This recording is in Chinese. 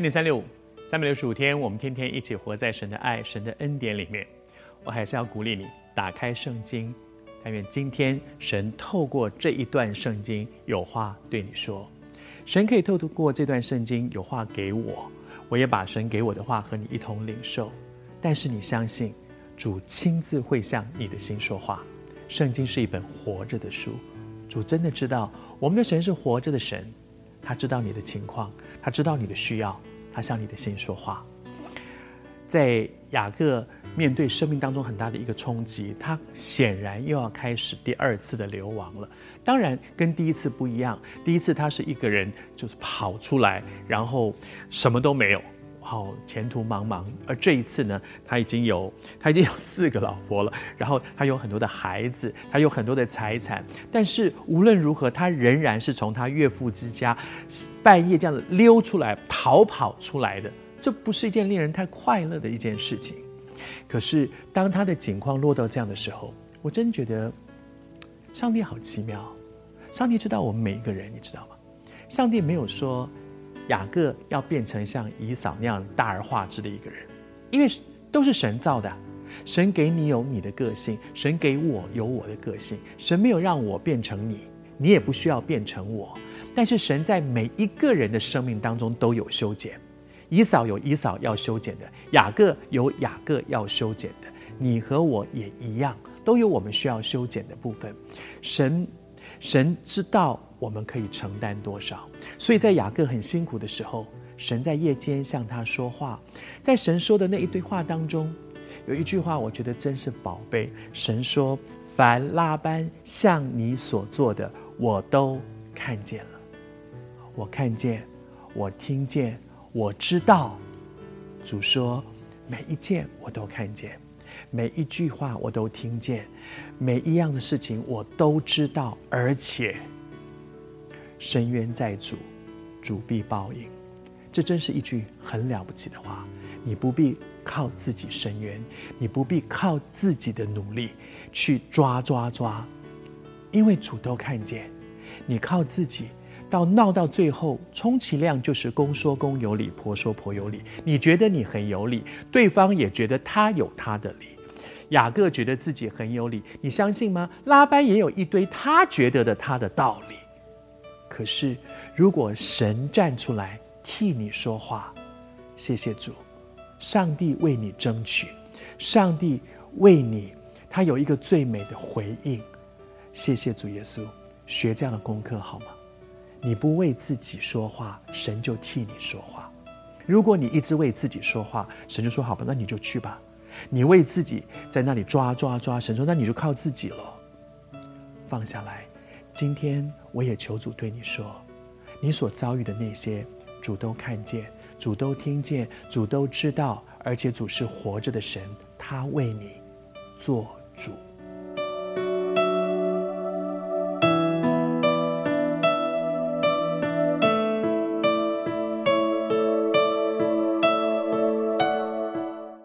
恩典三六五，三百六十五天，我们天天一起活在神的爱、神的恩典里面。我还是要鼓励你，打开圣经，但愿今天神透过这一段圣经有话对你说。神可以透过这段圣经有话给我，我也把神给我的话和你一同领受。但是你相信，主亲自会向你的心说话。圣经是一本活着的书，主真的知道我们的神是活着的神。他知道你的情况，他知道你的需要，他向你的心说话。在雅各面对生命当中很大的一个冲击，他显然又要开始第二次的流亡了。当然跟第一次不一样，第一次他是一个人就是跑出来，然后什么都没有。好，前途茫茫。而这一次呢，他已经有他已经有四个老婆了，然后他有很多的孩子，他有很多的财产。但是无论如何，他仍然是从他岳父之家半夜这样溜出来逃跑出来的。这不是一件令人太快乐的一件事情。可是当他的境况落到这样的时候，我真觉得上帝好奇妙。上帝知道我们每一个人，你知道吗？上帝没有说。雅各要变成像以扫那样大而化之的一个人，因为都是神造的，神给你有你的个性，神给我有我的个性，神没有让我变成你，你也不需要变成我。但是神在每一个人的生命当中都有修剪，以扫有以扫要修剪的，雅各有雅各要修剪的，你和我也一样，都有我们需要修剪的部分。神，神知道。我们可以承担多少？所以在雅各很辛苦的时候，神在夜间向他说话。在神说的那一堆话当中，有一句话我觉得真是宝贝。神说：“凡拉班向你所做的，我都看见了。我看见，我听见，我知道。”主说：“每一件我都看见，每一句话我都听见，每一样的事情我都知道，而且。”伸冤在主，主必报应。这真是一句很了不起的话。你不必靠自己伸冤，你不必靠自己的努力去抓抓抓，因为主都看见。你靠自己，到闹到最后，充其量就是公说公有理，婆说婆有理。你觉得你很有理，对方也觉得他有他的理。雅各觉得自己很有理，你相信吗？拉班也有一堆他觉得的他的道理。可是，如果神站出来替你说话，谢谢主，上帝为你争取，上帝为你，他有一个最美的回应。谢谢主耶稣，学这样的功课好吗？你不为自己说话，神就替你说话；如果你一直为自己说话，神就说好吧，那你就去吧。你为自己在那里抓抓抓，神说那你就靠自己了，放下来。今天我也求主对你说，你所遭遇的那些，主都看见，主都听见，主都知道，而且主是活着的神，他为你做主。